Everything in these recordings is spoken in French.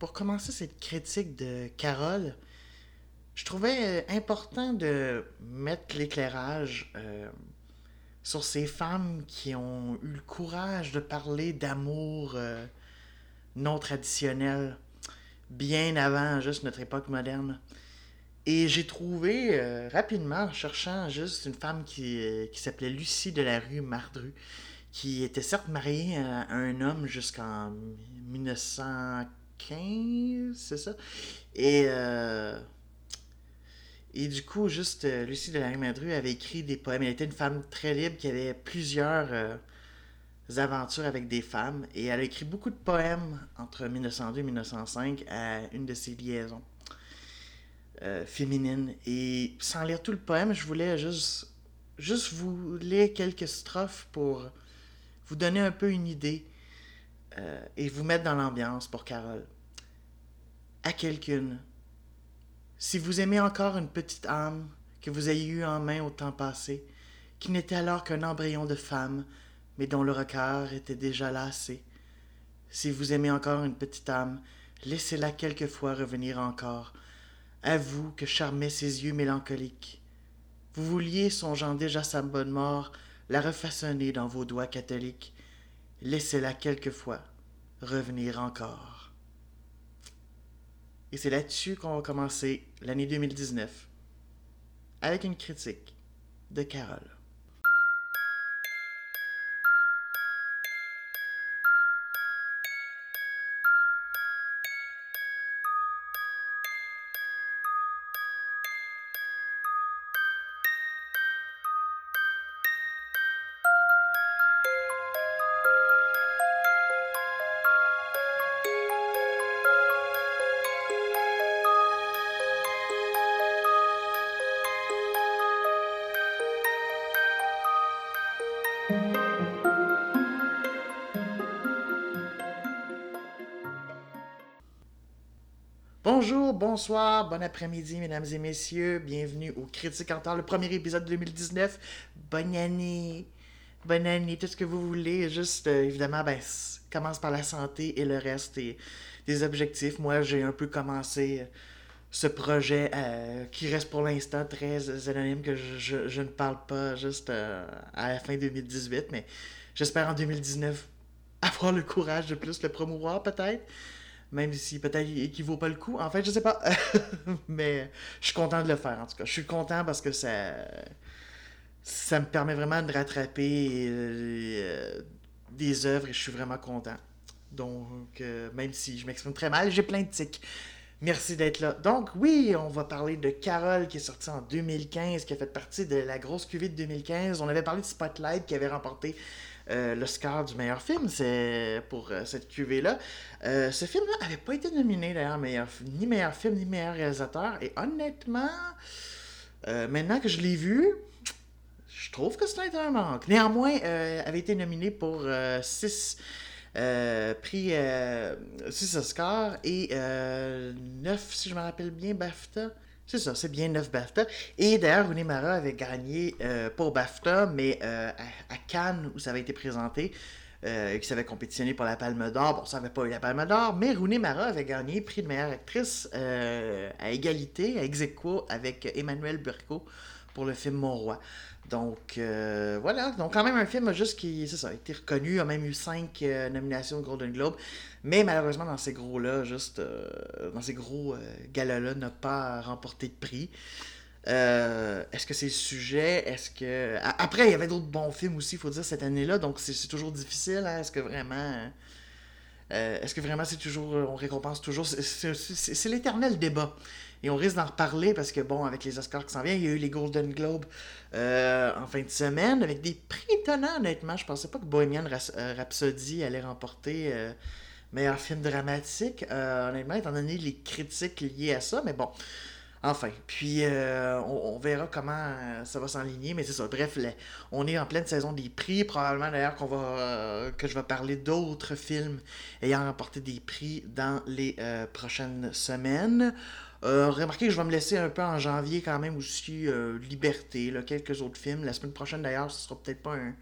pour commencer cette critique de Carole, je trouvais euh, important de mettre l'éclairage euh, sur ces femmes qui ont eu le courage de parler d'amour euh, non traditionnel bien avant juste notre époque moderne. Et j'ai trouvé rapidement, en cherchant juste une femme qui, qui s'appelait Lucie de la rue Mardru, qui était certes mariée à un homme jusqu'en 1915, c'est ça. Et, euh, et du coup, juste, euh, Lucie de la Madru avait écrit des poèmes. Elle était une femme très libre qui avait plusieurs euh, aventures avec des femmes. Et elle a écrit beaucoup de poèmes entre 1902 et 1905 à une de ses liaisons féminines. Et sans lire tout le poème, je voulais juste, juste vous lire quelques strophes pour vous donner un peu une idée euh, et vous mettre dans l'ambiance pour Carole. À quelqu'une. Si vous aimez encore une petite âme que vous ayez eue en main au temps passé, qui n'était alors qu'un embryon de femme, mais dont le regard était déjà lassé. Si vous aimez encore une petite âme, laissez-la quelquefois revenir encore, à vous que charmaient ses yeux mélancoliques. Vous vouliez, songeant déjà sa bonne mort, la refaçonner dans vos doigts catholiques, laissez-la quelquefois revenir encore. Et c'est là-dessus qu'on va commencer l'année 2019, avec une critique de Carole. Bonjour, bonsoir, bon après-midi, mesdames et messieurs. Bienvenue au Critique en le premier épisode de 2019. Bonne année, bonne année, tout ce que vous voulez. Juste, euh, évidemment, ben, commence par la santé et le reste et des objectifs. Moi, j'ai un peu commencé euh, ce projet euh, qui reste pour l'instant très anonyme, que je, je, ne parle pas juste à la fin 2018, mais j'espère en 2019 avoir le courage de plus le promouvoir peut-être même si peut-être il vaut pas le coup. En fait, je sais pas. Mais je suis content de le faire, en tout cas. Je suis content parce que ça, ça me permet vraiment de rattraper euh, des œuvres et je suis vraiment content. Donc, euh, même si je m'exprime très mal, j'ai plein de tics. Merci d'être là. Donc, oui, on va parler de Carole qui est sortie en 2015, qui a fait partie de la grosse cuvée de 2015. On avait parlé de Spotlight qui avait remporté euh, l'Oscar du meilleur film c'est pour euh, cette cuvée-là. Euh, ce film-là n'avait pas été nominé d'ailleurs meilleur, ni meilleur film ni meilleur réalisateur. Et honnêtement, maintenant que je l'ai vu, je trouve que c'est un manque. Néanmoins, avait été nominé pour 6 prix, 6 Oscars et 9, si je me rappelle bien, BAFTA. C'est ça, c'est bien 9 BAFTA. Et d'ailleurs, Rooney Mara avait gagné euh, pour BAFTA, mais euh, à, Cannes, où ça avait été présenté, euh, qui s'avait compétitionné pour la Palme d'Or. Bon, ça n'avait pas eu la Palme d'Or, mais Rooney Mara avait gagné prix de meilleure actrice à égalité, à ex avec Emmanuel Burco pour le film Mon Roi. Donc, voilà. Donc, quand même, un film juste qui, c'est ça, a été reconnu, a même eu 5 nominations au Golden Globe. Mais malheureusement, dans ces gros-là, juste euh, dans ces gros euh, galas-là, n'a pas remporté de prix. Euh, est-ce que c'est le sujet? Est-ce que. Après, il y avait d'autres bons films aussi, il faut dire, cette année-là, donc c'est toujours difficile. Hein? Est-ce que vraiment. Est-ce que vraiment c'est toujours. On récompense toujours? C'est l'éternel débat. Et on risque d'en reparler parce que, bon, avec les Oscars qui s'en viennent, il y a eu les Golden Globes en fin de semaine avec des prix étonnants, honnêtement. Je pensais pas que Bohemian Rhapsody allait remporter meilleur film dramatique, euh, honnêtement, étant donné les critiques liées à ça, mais bon. Enfin, puis euh, on, verra comment euh, ça va s'enligner, mais c'est ça. Bref, on est en pleine saison des prix. Probablement d'ailleurs qu'on va que je vais parler d'autres films ayant remporté des prix dans les prochaines semaines. remarquez que je vais me laisser un peu en janvier quand même aussi Liberté, quelques autres films. La semaine prochaine d'ailleurs, ce sera peut-être pas un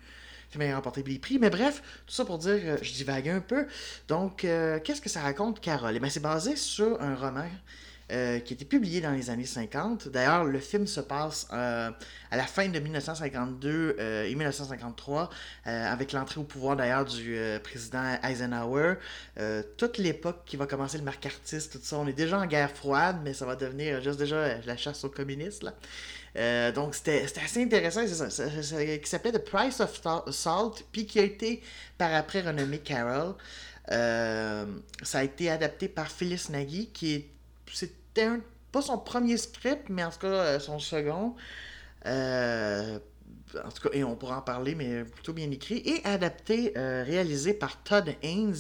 film ayant remporté des prix. Mais bref, tout ça pour dire, je divague un peu. Donc, qu'est-ce que ça raconte, Carole? Eh bien, c'est basé sur un roman euh, qui a été publié dans les années 50. D'ailleurs, le film se passe euh, à la fin de 1952 euh, et 1953, avec l'entrée au pouvoir d'ailleurs du président Eisenhower. toute l'époque qui va commencer le artiste, tout ça, on est déjà en guerre froide, mais ça va devenir juste déjà la chasse aux communistes. Là. donc c'était assez intéressant, c'est ça, qui s'appelait The Price of Salt, puis qui a été par après renommé Carol. ça a été adapté par Phyllis Nagy, qui est pas son premier script, mais en tout cas euh, son second. Euh, en tout cas, et on pourra en parler, mais plutôt bien écrit, et adapté, euh, réalisé par Todd Haynes,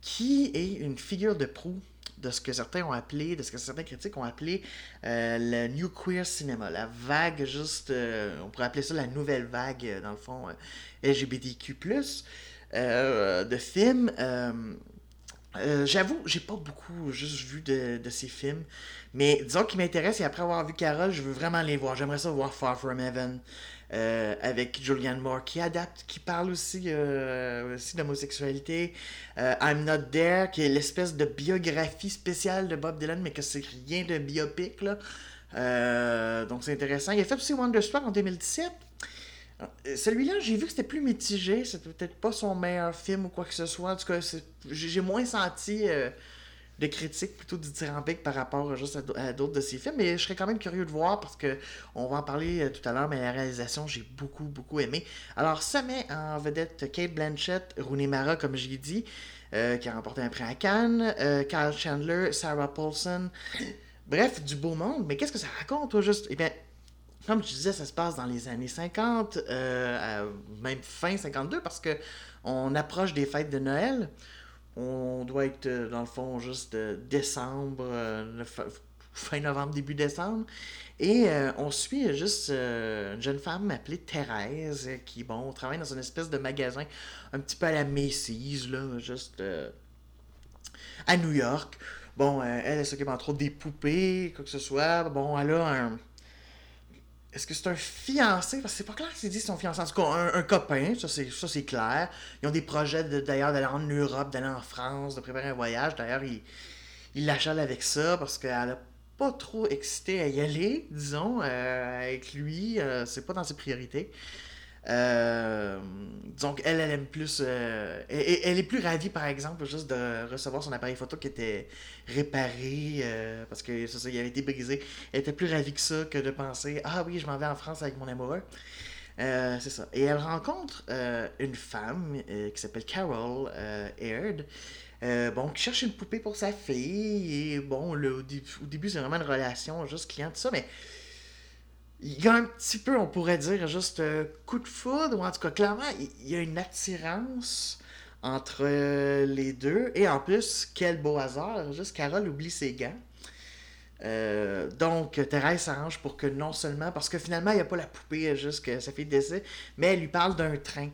qui est une figure de proue de ce que certains ont appelé, de ce que certains critiques ont appelé le New Queer Cinema, la vague juste, on pourrait appeler ça la nouvelle vague, dans le fond, LGBTQ+, de films euh, j'avoue, j'ai pas beaucoup juste vu de, ces films. Mais disons qu'ils m'intéressent et après avoir vu Carol, je veux vraiment les voir. J'aimerais ça voir Far From Heaven euh, avec Julianne Moore qui adapte, qui parle aussi, euh, aussi d'homosexualité. I'm Not There, qui est l'espèce de biographie spéciale de Bob Dylan, mais que c'est rien de biopic. Là. donc c'est intéressant. Il a fait aussi Wonderstruck en 2017. Euh, celui-là, j'ai vu que c'était plus mitigé. C'était peut-être pas son meilleur film ou quoi que ce soit. En tout cas, j'ai moins senti euh, de critiques plutôt dithyrambiques par rapport juste à d'autres de ses films. Mais je serais quand même curieux de voir parce que on va en parler euh, tout à l'heure. Mais la réalisation, j'ai beaucoup, beaucoup aimé. Alors, ça met en vedette Kate Blanchett, Rooney Mara, comme je l'ai dit, qui a remporté un prix à Cannes, Kyle Chandler, Sarah Paulson. Bref, du beau monde. Mais qu'est-ce que ça raconte, toi, juste? Eh bien, comme je disais, ça se passe dans les années 50, euh, même fin 52, parce que on approche des fêtes de Noël. On doit être, euh, dans le fond, juste euh, décembre, fin novembre, début décembre. Et on suit juste une jeune femme appelée Thérèse, qui, bon, travaille dans une espèce de magasin un petit peu à la Macy's, là, juste à New York. Bon, elle, elle s'occupe entre autres des poupées, quoi que ce soit. Bon, elle a un est-ce que c'est un fiancé? Parce que c'est pas clair qu'ils disent son fiancé. En tout cas, un, copain, ça c'est, clair. Ils ont des projets d'ailleurs d'aller en Europe, d'aller en France, de préparer un voyage. D'ailleurs, il, il l'achale avec ça parce qu'elle a pas trop excité à y aller, disons, euh, avec lui. Euh, c'est pas dans ses priorités. Euh, donc, elle, elle aime plus. Euh, elle, est plus ravie, par exemple, juste de recevoir son appareil photo qui était réparé euh, parce que ça, ça, il avait été brisé. Elle était plus ravie que ça que de penser Ah oui, je m'en vais en France avec mon amoureux. c'est ça. Et elle rencontre une femme qui s'appelle Carol Aird. bon, qui cherche une poupée pour sa fille. Et bon, le, au, au, début, c'est vraiment une relation juste client, tout ça, mais il y a un petit peu, on pourrait dire, juste euh, coup de foudre, ou en tout cas, clairement, il y a une attirance entre euh, les deux. Et en plus, quel beau hasard, juste Carole oublie ses gants. Euh, donc, Thérèse s'arrange pour que non seulement, parce que finalement, il n'y a pas la poupée, juste que sa fille décès, mais elle lui parle d'un train.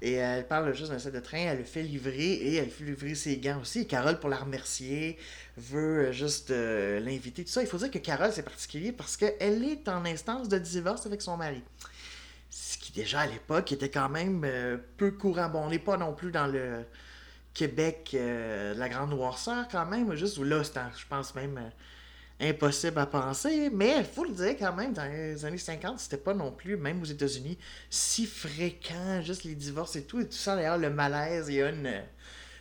Et elle parle juste d'un set de train, elle le fait livrer et elle fait livrer ses gants aussi. Et Carole, pour la remercier, veut euh, juste euh, l'inviter. Tout ça, il faut dire que Carole, c'est particulier parce qu'elle est en instance de divorce avec son mari. Ce qui, déjà à l'époque, était quand même euh, peu courant. Bon, on n'est pas non plus dans le Québec de la grande noirceur quand même, juste où là, je pense même impossible à penser, mais il faut le dire quand même, dans les années 50, c'était pas non plus, même aux États-Unis, si fréquent, juste les divorces et tout, et tout ça, d'ailleurs, le malaise, il y a une,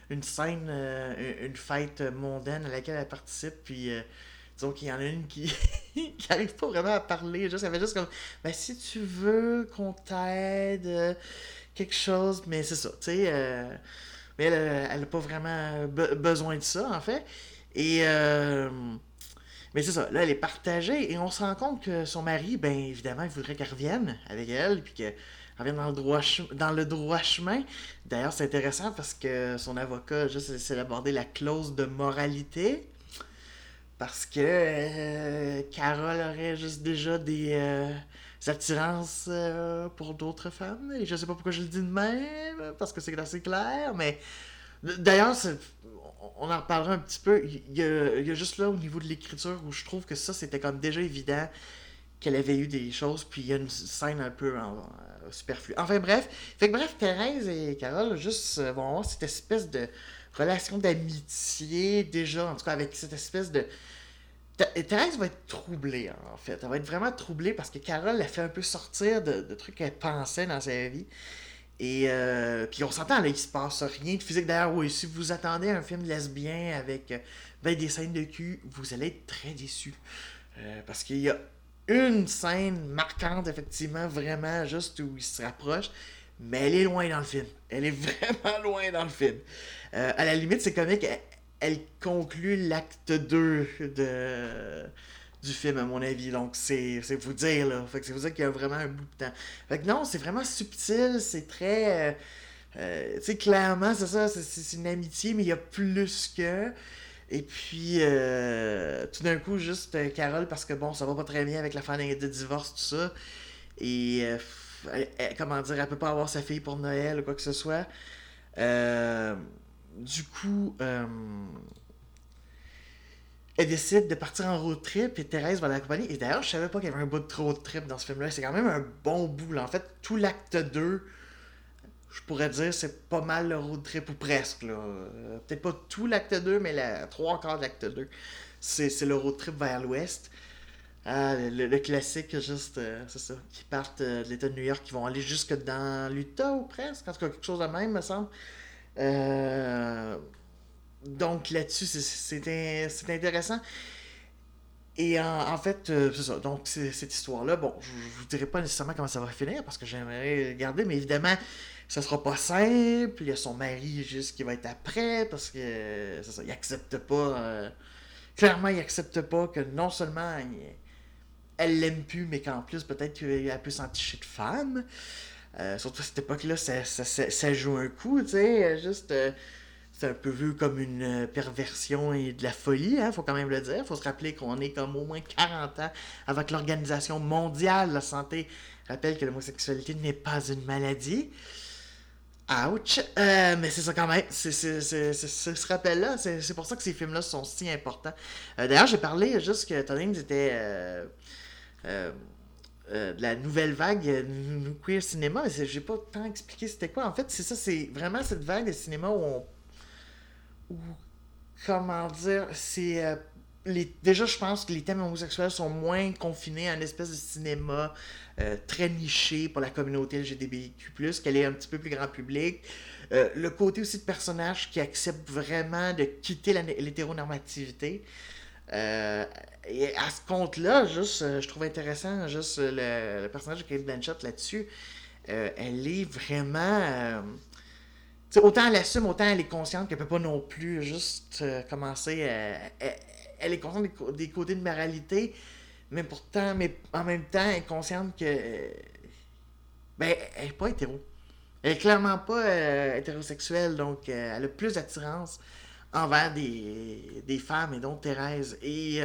une scène, euh, une fête mondaine à laquelle elle participe, puis euh, disons qu'il y en a une qui, qui arrive pas vraiment à parler, juste, elle fait juste comme, ben si tu veux qu'on t'aide, euh, quelque chose, mais c'est ça, tu sais, mais elle, elle a pas vraiment besoin de ça, en fait, et... Mais c'est ça, là, elle est partagée et on se rend compte que son mari, ben évidemment, il voudrait qu'elle revienne avec elle, puis qu'elle revienne dans le droit, dans le droit chemin. D'ailleurs, c'est intéressant parce que son avocat juste essaie d'aborder la clause de moralité. Parce que euh, Carole aurait juste déjà des euh, attirances euh, pour d'autres femmes. Et je sais pas pourquoi je le dis de même, parce que c'est assez clair, mais d'ailleurs, on en reparlera un petit peu. Il y, a, juste là, au niveau de l'écriture, où je trouve que ça, c'était comme déjà évident qu'elle avait eu des choses, puis il y a une scène un peu euh, superflue. Enfin bref, fait que bref, Thérèse et Carole juste euh, vont avoir cette espèce de relation d'amitié déjà, en tout cas avec cette espèce de... Thérèse va être troublée, en fait. Elle va être vraiment troublée parce que Carole l'a fait un peu sortir de, de trucs qu'elle pensait dans sa vie. Et euh, puis on s'entend, là, il se passe rien de physique. D'ailleurs, oui, si vous attendez un film lesbien avec euh, ben, des scènes de cul, vous allez être très déçus. Euh, parce qu'il y a une scène marquante, effectivement, vraiment, juste où il se rapproche. Mais elle est loin dans le film. Elle est vraiment loin dans le film. à la limite, c'est comique. Elle, elle conclut l'acte 2 de du film, à mon avis. Donc, c'est vous dire, là. Fait que c'est vous dire qu'il y a vraiment un bout de temps. Fait que non, c'est vraiment subtil, c'est très. Euh, euh, tu sais, clairement, c'est ça, c'est une amitié, mais il y a plus que. Et puis, euh, tout d'un coup, juste Carole, parce que bon, ça va pas très bien avec la fin de divorce, tout ça. Et, comment dire, elle peut pas avoir sa fille pour Noël ou quoi que ce soit. du coup, elle décide de partir en road trip et Thérèse va l'accompagner. Et d'ailleurs, je savais pas qu'il y avait un bout de road trip dans ce film-là. C'est quand même un bon bout. Là. En fait, tout l'acte 2, je pourrais dire, c'est pas mal le road trip ou presque. Euh, peut-être pas tout l'acte 2, mais trois quarts de l'acte 2. C'est, le road trip vers l'ouest. Ah, le, classique, juste, euh, c'est ça, qui partent euh, de l'État de New York, qui vont aller jusque dans l'Utah ou presque, en tout cas quelque chose de même, me semble. Euh, donc là-dessus, c'est intéressant. Et en, fait, euh, c'est ça. Donc, cette histoire-là, bon, je ne vous dirai pas nécessairement comment ça va finir parce que j'aimerais regarder, mais évidemment, ça sera pas simple. Il y a son mari juste qui va être après parce que, c'est ça, il accepte pas. Euh, clairement, il accepte pas que non seulement elle l'aime plus, mais qu'en plus, peut-être qu'elle peut s'enticher de femme. Euh, surtout à cette époque-là, ça, ça, joue un coup, tu sais. Juste c'est un peu vu comme une euh, perversion et de la folie, hein, faut quand même le dire. faut se rappeler qu'on est comme au moins 40 ans avec l'Organisation mondiale de la santé rappelle que l'homosexualité n'est pas une maladie. Ouch! Euh, mais c'est ça quand même. C'est ce rappel-là. C'est pour ça que ces films-là sont si importants. Euh, d'ailleurs, j'ai parlé juste que Tony était de la nouvelle vague queer cinéma. J'ai pas tant expliqué c'était quoi. En fait, c'est ça, c'est vraiment cette vague de cinéma où on ou comment dire, c'est euh, déjà je pense que les thèmes homosexuels sont moins confinés à une espèce de cinéma euh, très niché pour la communauté LGBTQ+, qu'elle est un petit peu plus grand public. Euh, le côté aussi de personnages qui acceptent vraiment de quitter l'hétéronormativité. et à ce compte-là, juste, je trouve intéressant juste le, personnage de Kate Blanchett là-dessus. elle est vraiment autant elle assume, autant elle est consciente qu'elle peut pas non plus juste euh, commencer elle, est consciente des, côtés de moralité, mais pourtant, mais en même temps, elle est consciente que. ben, elle est pas hétéro. Elle est clairement pas euh, hétérosexuelle, donc euh, elle a plus d'attirance envers des, des, femmes, et donc Thérèse. Et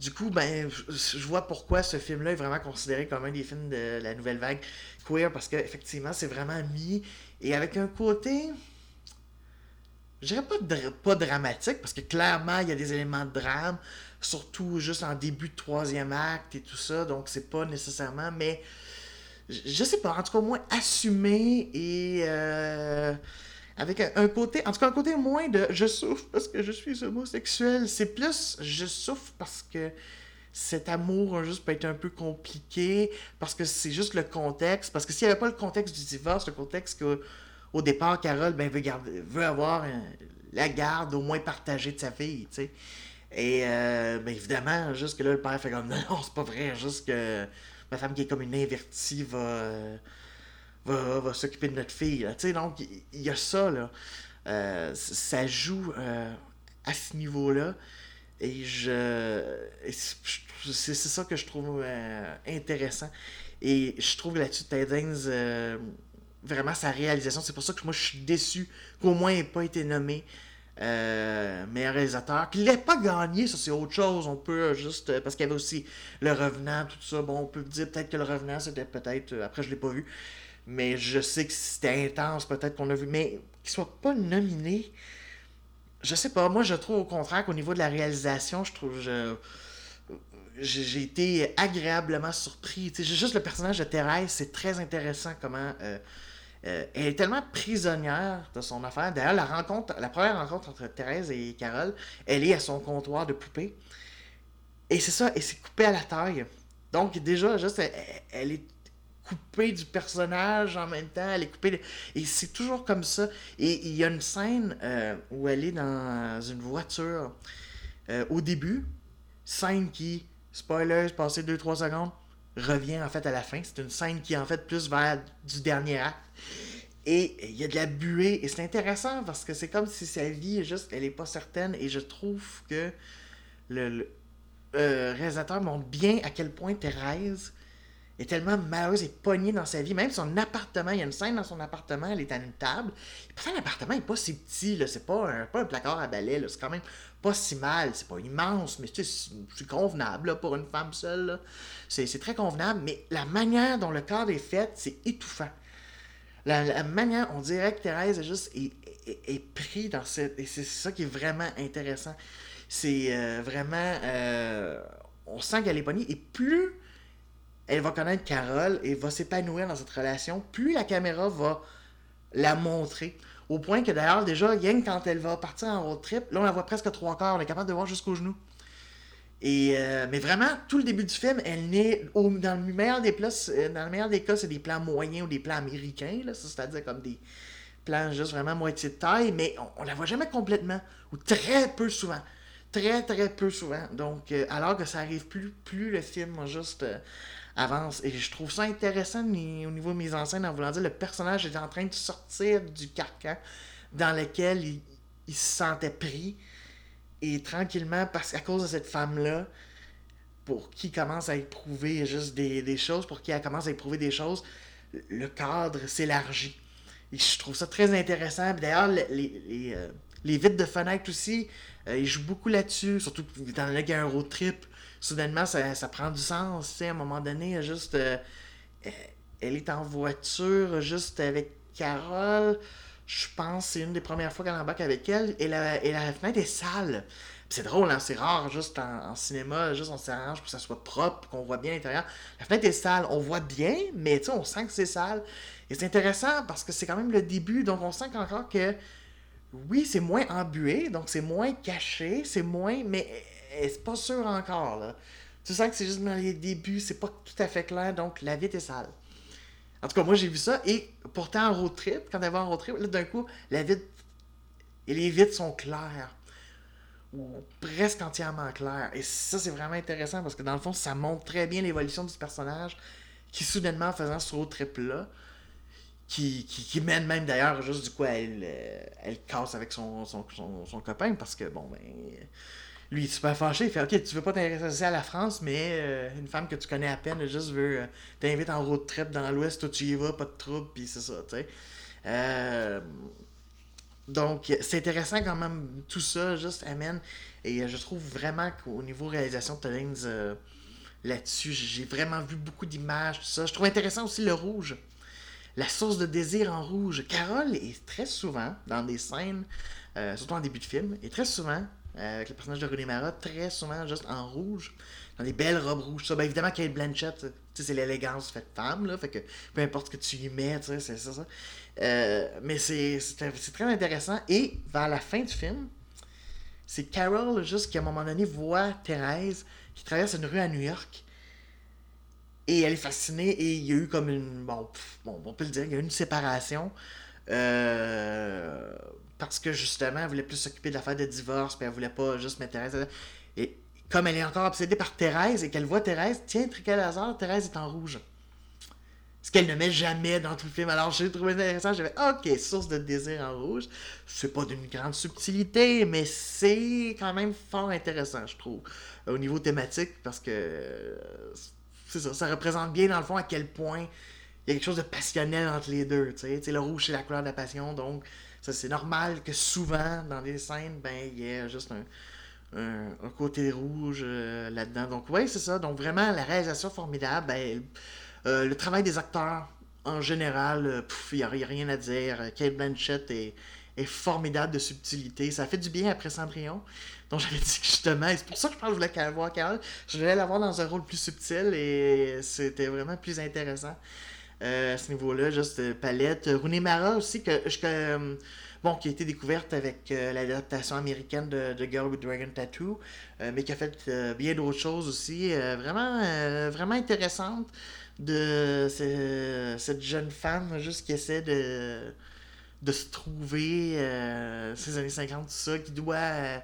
du coup, ben, je vois pourquoi ce film-là est vraiment considéré comme un des films de la nouvelle vague queer, parce qu'effectivement, c'est vraiment mis et avec un côté, je dirais pas, pas dramatique, parce que clairement, il y a des éléments de drame, surtout juste en début de troisième acte et tout ça, donc c'est pas nécessairement, mais je sais pas, en tout cas, moins assumé et euh, avec un, côté, en tout cas, un côté moins de je souffre parce que je suis homosexuel, c'est plus je souffre parce que cet amour juste peut être un peu compliqué parce que c'est juste le contexte. Parce que s'il n'y avait pas le contexte du divorce, le contexte que au départ, Carole ben, veut, avoir euh, la garde au moins partagée de sa fille, tu sais. Et euh, ben, évidemment, juste que là, le père fait comme non, c'est pas vrai, juste que ma femme qui est comme une invertie va, va, s'occuper de notre fille. Tu sais, donc il y, a ça, là. Euh, ça joue à ce niveau-là. Et je. C'est ça que je trouve euh, intéressant. Et je trouve là-dessus Tidings, euh, vraiment sa réalisation. C'est pour ça que moi je suis déçu qu'au moins il n'ait pas été nommé euh, meilleur réalisateur. Qu'il n'ait pas gagné, ça c'est autre chose. On peut juste. Parce qu'il y avait aussi Le Revenant, tout ça. Bon, on peut dire peut-être que Le Revenant c'était peut-être. après je l'ai pas vu. Mais je sais que c'était intense, peut-être qu'on a vu. Mais qu'il soit pas nominé je sais pas, moi je trouve au contraire qu'au niveau de la réalisation, je trouve je j'ai été agréablement surpris. Tu sais, juste le personnage de Thérèse, c'est très intéressant comment euh, euh, elle est tellement prisonnière de son affaire. D'ailleurs, la rencontre, la première rencontre entre Thérèse et Carole, elle est à son comptoir de poupée. Et c'est ça, et c'est coupé à la taille. Donc déjà, juste, elle, est coupée du personnage en même temps, elle est coupée. Et c'est toujours comme ça. Et il y a une scène euh, où elle est dans une voiture au début, scène qui spoiler, passé 2-3 secondes, revient en fait à la fin. C'est une scène qui est en fait plus vers du dernier acte. Et il y a de la buée. Et c'est intéressant parce que c'est comme si sa vie, juste, elle est pas certaine. Et je trouve que le, euh, réalisateur montre bien à quel point Thérèse est tellement malheureuse et pognée dans sa vie. Même son appartement, il y a une scène dans son appartement, elle est à une table. Et pourtant, l'appartement n'est pas si petit, c'est pas un, pas un placard à balai, c'est quand même pas si mal. C'est pas immense, mais c'est convenable pour une femme seule. C'est très convenable, mais la manière dont le cadre est fait, c'est étouffant. La, manière, on dirait que Thérèse est juste est, pris dans cette. Et c'est ça qui est vraiment intéressant. C'est euh, vraiment. Euh, on sent qu'elle est pognée. Et plus elle va connaître Carole et va s'épanouir dans cette relation, plus la caméra va la montrer. Au point que d'ailleurs, déjà, Yang, quand elle va partir en road trip, là, on la voit presque trois quarts, on est capable de voir jusqu'aux genoux. Et, euh, mais vraiment, tout le début du film, elle n'est. Dans, le meilleur des euh, dans le meilleur des cas, c'est des plans moyens ou des plans américains, c'est-à-dire comme des plans juste vraiment moitié de taille, mais on, on, la voit jamais complètement, ou très peu souvent. Très, très peu souvent. Donc, euh, alors que ça arrive plus, plus le film juste avance. Et je trouve ça intéressant au niveau mise en scène en voulant dire le personnage est en train de sortir du carcan dans lequel il, se sentait pris. Et tranquillement, parce qu'à cause de cette femme-là, pour qui commence à éprouver juste des, choses, pour qui elle commence à éprouver des choses, le cadre s'élargit. Et je trouve ça très intéressant. D'ailleurs, les, les, euh, les, vitres de fenêtre aussi, euh, ils jouent beaucoup là-dessus, surtout dans le a un trip soudainement, ça, ça prend du sens. Tu sais, à un moment donné, juste. Euh, elle est en voiture, juste avec Carole. Je pense c'est une des premières fois qu'elle embarque avec elle. Et la, la fenêtre est sale. C'est drôle, hein? c'est rare, juste en, cinéma, juste on s'arrange pour que ça soit propre, qu'on voit bien l'intérieur. La fenêtre est sale, on voit bien, mais on sent que c'est sale. Et c'est intéressant parce que c'est quand même le début, donc on sent qu'encore que, oui, c'est moins embué, donc c'est moins caché, c'est moins, mais c'est pas sûr encore. Là. Tu sens que c'est juste dans les débuts, c'est pas tout à fait clair, donc la vitre est sale. En tout cas, moi j'ai vu ça, et pourtant en road trip, quand elle va en road trip, là d'un coup, la vitre et les vitres sont claires. Ou presque entièrement claires. Et ça, c'est vraiment intéressant parce que dans le fond, ça montre très bien l'évolution du personnage qui, soudainement, en faisant ce road trip-là, qui, qui, mène même d'ailleurs juste du coup, elle, euh, elle casse avec son, son, son copain parce que, bon, ben lui, il est super fâché. Il fait Ok, tu veux pas t'intéresser à la France, mais euh, une femme que tu connais à peine, elle juste veut euh, t'invite en road trip dans l'Ouest, toi tu y vas, pas de trouble, puis c'est ça, tu sais. Euh, donc, c'est intéressant quand même, tout ça, juste amène. Et je trouve vraiment qu'au niveau réalisation de Tollins, là-dessus, j'ai vraiment vu beaucoup d'images, tout ça. Je trouve intéressant aussi le rouge. La source de désir en rouge. Carole est très souvent dans des scènes, surtout en début de film, et très souvent euh, avec le personnage de René Mara, très souvent juste en rouge, dans des belles robes rouges. Ça, ben évidemment, Kate Blanchett, c'est l'élégance faite femme, là, fait que peu importe ce que tu y mets, c'est ça. ça. Euh, mais c'est très intéressant. Et vers la fin du film, c'est Carol, juste qui à un moment donné voit Thérèse qui traverse une rue à New York. Et elle est fascinée et il y a eu comme une. Bon, bon on peut le dire, il y a eu une séparation. Euh, parce que justement, elle voulait plus s'occuper de l'affaire de divorce, puis elle voulait pas juste mettre Thérèse. Et comme elle est encore obsédée par Thérèse et qu'elle voit Thérèse, tiens, hasard, Thérèse est en rouge. Ce qu'elle ne met jamais dans tout le film. Alors j'ai trouvé intéressant, j'avais ok, source de désir en rouge. C'est pas d'une grande subtilité, mais c'est quand même fort intéressant, je trouve, au niveau thématique, parce que c'est ça, ça représente bien dans le fond à quel point il y a quelque chose de passionnel entre les deux. Tu sais, le rouge c'est la couleur de la passion, donc ça, c'est normal que souvent, dans des scènes, ben, il y ait juste un, côté rouge euh, là-dedans. Donc, oui, c'est ça. Donc, vraiment, la réalisation formidable. Ben, euh, le travail des acteurs, en général, euh, il n'y a, rien à dire. Kate Blanchett est, est, formidable de subtilité. Ça fait du bien après Cendrillon. dont j'avais dit que justement, c'est pour ça que je pense que je voulais voir Carole, je voulais l'avoir dans un rôle plus subtil et c'était vraiment plus intéressant. Euh, à ce niveau-là, juste euh, palette. Rooney Mara aussi, que, que bon, qui a été découverte avec l'adaptation américaine de, de, Girl with Dragon Tattoo, mais qui a fait bien d'autres choses aussi, vraiment, vraiment intéressante de cette jeune femme juste qui essaie de, de se trouver euh, ces années 50, tout ça, qui doit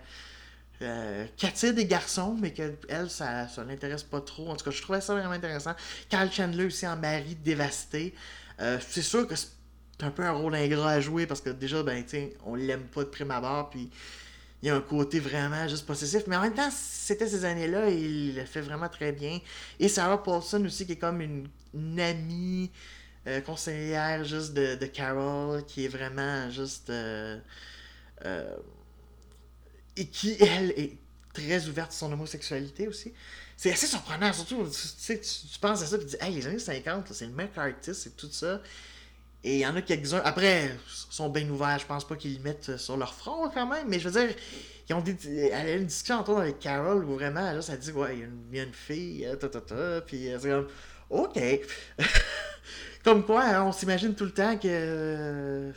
euh, des garçons, mais qu'elle, ça, ça l'intéresse pas trop. En tout cas, je trouvais ça vraiment intéressant. Carl Chandler aussi en mari dévasté. Euh, c'est sûr que c'est un peu un rôle ingrat à jouer parce que déjà, ben, on l'aime pas de prime abord, puis il y a un côté vraiment juste possessif. Mais en même temps, c'était ces années-là et il le fait vraiment très bien. Et Sarah Paulson aussi, qui est comme une, amie euh, conseillère juste de, Carol, qui est vraiment juste. Euh, et qui, elle, est très ouverte sur son homosexualité aussi. C'est assez surprenant, surtout, tu, sais, tu, penses à ça tu dis, hey, les années 50, c'est le mec artiste et tout ça. Et il y en a quelques-uns. Après, sont bien ouverts. Je pense pas qu'ils le mettent sur leur front quand même. Mais je veux dire, ils ont dit, elle a une discussion entre avec Carol où vraiment, là, ça dit, ouais, il y, a une, fille, ta, ta, ta, puis c'est comme, ok. comme quoi, hein, on s'imagine tout le temps que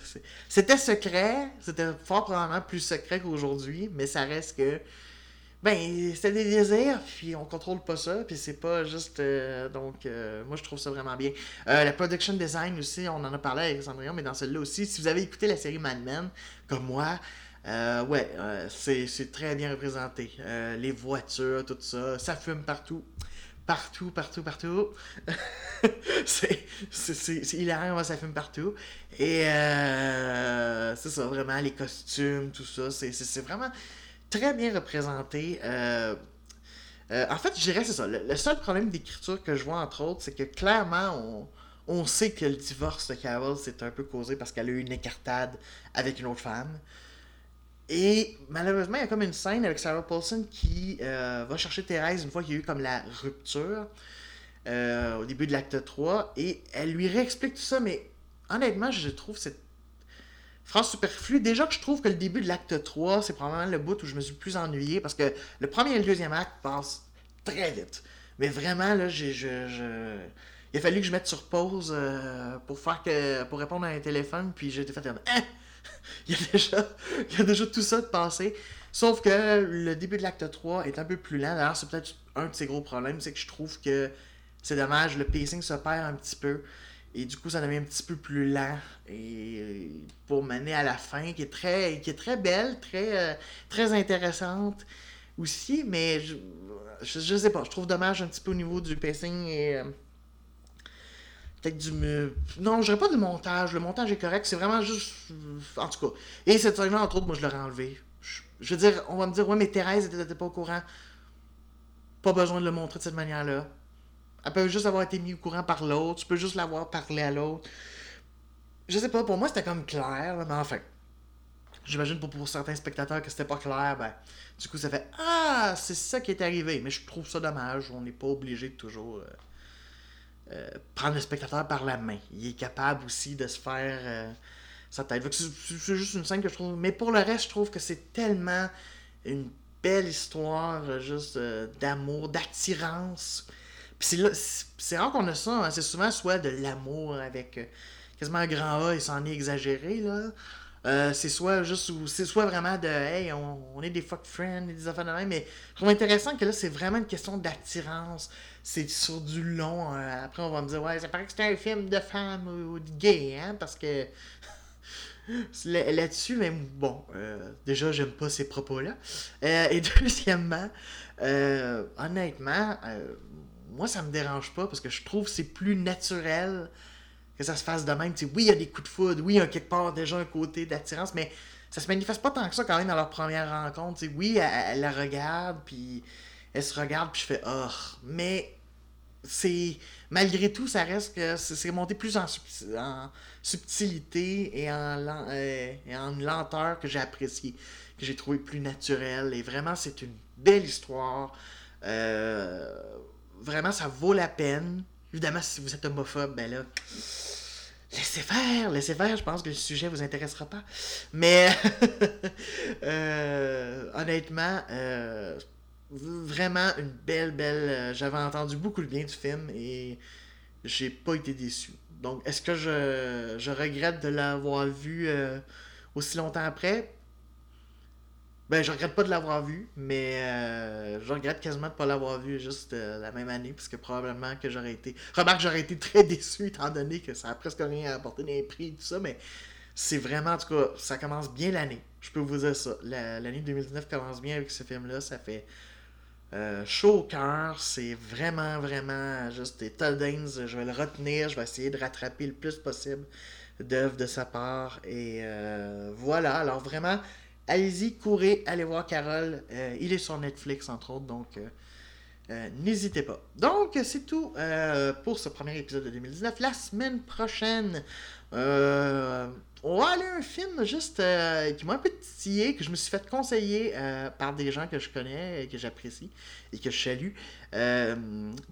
c'était secret. C'était fort probablement plus secret qu'aujourd'hui. Mais ça reste que ben, c'est des désirs, puis on contrôle pas ça, puis c'est pas juste. Euh, donc, euh, moi, je trouve ça vraiment bien. Euh, la production design aussi, on en a parlé avec Cendrillon, mais dans celle-là aussi, si vous avez écouté la série Mad Men, comme moi, ouais, c'est très bien représenté. les voitures, tout ça, ça fume partout. Partout, partout, partout. c'est hilarant, ça fume partout. Et c'est ça, vraiment, les costumes, tout ça, c'est vraiment très bien représenté. Euh, euh, en fait, je dirais c'est ça. Le, seul problème d'écriture que je vois, entre autres, c'est que clairement, on, sait que le divorce de Carol, c'est un peu causé parce qu'elle a eu une écartade avec une autre femme. Et malheureusement, il y a comme une scène avec Sarah Paulson qui euh, va chercher Thérèse une fois qu'il y a eu comme la rupture au début de l'acte 3. Et elle lui réexplique tout ça, mais honnêtement, je trouve cette Phrase superflue. Déjà que je trouve que le début de l'acte 3, c'est probablement le bout où je me suis le plus ennuyé parce que le premier et le deuxième acte passent très vite. Mais vraiment, là, j'ai. Il a fallu que je mette sur pause euh, pour faire que. pour répondre à un téléphone, puis j'ai été fait. Hein? Il, y a déjà, y a déjà tout ça de passé. Sauf que le début de l'acte 3 est un peu plus lent. D'ailleurs, c'est peut-être un de ses gros problèmes, c'est que je trouve que c'est dommage, le pacing se perd un petit peu. Et du coup, ça devient un petit peu plus lent. Et pour mener à la fin, qui est très, qui est très belle, très, euh, très intéressante aussi. Mais je, je, sais pas, je trouve dommage un petit peu au niveau du pacing et. Euh, peut-être du. Non, je dirais pas du montage. Le montage est correct. C'est vraiment juste. En tout cas. Et cette scène-là, entre autres, moi, je l'aurais enlevé. Je, veux dire, on va me dire, ouais, mais Thérèse était pas au courant. Pas besoin de le montrer de cette manière-là. Elle peut juste avoir été mise au courant par l'autre. Tu peux juste l'avoir parlé à l'autre. Je sais pas, pour moi c'était comme clair, mais enfin. J'imagine pour, pour certains spectateurs que c'était pas clair, ben, du coup ça fait Ah, c'est ça qui est arrivé. Mais je trouve ça dommage. On n'est pas obligé de toujours euh, euh, prendre le spectateur par la main. Il est capable aussi de se faire euh, sa tête. C'est juste une scène que je trouve. Mais pour le reste, je trouve que c'est tellement une belle histoire juste d'amour, d'attirance c'est rare qu'on a ça assez souvent, soit de l'amour avec euh, quasiment un grand A et c'en est exagéré, là. Euh, c'est soit juste c'est soit vraiment de hey on, est des fuck friends des affaires de même mais je trouve intéressant que là c'est vraiment une question d'attirance. C'est sur du long euh, après on va me dire ouais ça paraît que c'est un film de femme ou, de gay hein parce que là-dessus mais bon déjà j'aime pas ces propos là et deuxièmement honnêtement moi, ça me dérange pas parce que je trouve que c'est plus naturel que ça se fasse de même. oui, il y a des coups de foudre, oui, il quelque part déjà un côté d'attirance, mais ça se manifeste pas tant que ça quand même dans leur première rencontre. oui, elle, la regarde, puis elle se regarde, puis je fais oh, mais c'est malgré tout, ça reste que c'est monté plus en, subtilité et en, euh, et en lenteur que j'ai apprécié, que j'ai trouvé plus naturel. Et vraiment, c'est une belle histoire. Euh, vraiment, ça vaut la peine. Évidemment, si vous êtes homophobe, ben là, laissez faire, laissez faire, je pense que le sujet vous intéressera pas. Mais euh, honnêtement, euh, vraiment une belle, belle. euh, J'avais entendu beaucoup de bien du film et j'ai pas été déçu. Donc, est-ce que je, regrette de l'avoir vu aussi longtemps après? Ben, je regrette pas de l'avoir vu, mais euh, je regrette quasiment de pas l'avoir vu juste euh, la même année, parce que probablement que j'aurais été. Remarque, j'aurais été très déçu étant donné que ça a presque rien apporté dans les prix et tout ça, mais c'est vraiment, en tout cas, ça commence bien l'année. Je peux vous dire ça. La- L'année 2019 commence bien avec ce film-là. Ça fait euh, chaud au cœur. C'est vraiment, vraiment juste des Haynes. Je vais le retenir. Je vais essayer de rattraper le plus possible d'œuvres de sa part. Et voilà. Alors vraiment, allez-y, courez, allez voir Carole. Euh, il est sur Netflix, entre autres. Donc. euh, euh, N'hésitez pas. Donc, c'est tout pour ce premier épisode de 2019. La semaine prochaine, on va aller à un film juste qui m'a un peu titillé, que je me suis fait conseiller par des gens que je connais, et que j'apprécie et que je salue,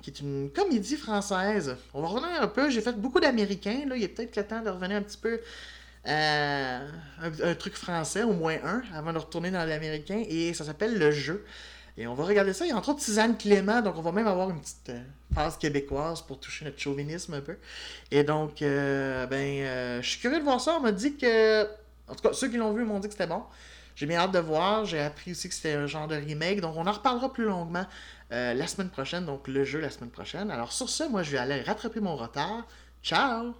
qui est une comédie française. On va revenir un peu, j'ai fait beaucoup d'américains, là, il est peut-être le temps de revenir un petit peu euh, un, truc français, au moins un, avant de retourner dans l'américain, et ça s'appelle Le Jeu. Et on va regarder ça. Il y a entre autres Suzanne Clément, donc on va même avoir une petite euh, québécoise pour toucher notre chauvinisme un peu. Et donc, euh, ben, je suis curieux de voir ça. On m'a dit que. En tout cas, ceux qui l'ont vu m'ont dit que c'était bon. J'ai bien hâte de voir. J'ai appris aussi que c'était un genre de remake. Donc, on en reparlera plus longuement la semaine prochaine. Donc, le jeu la semaine prochaine. Alors, sur ce, moi, je vais aller rattraper mon retard. Ciao!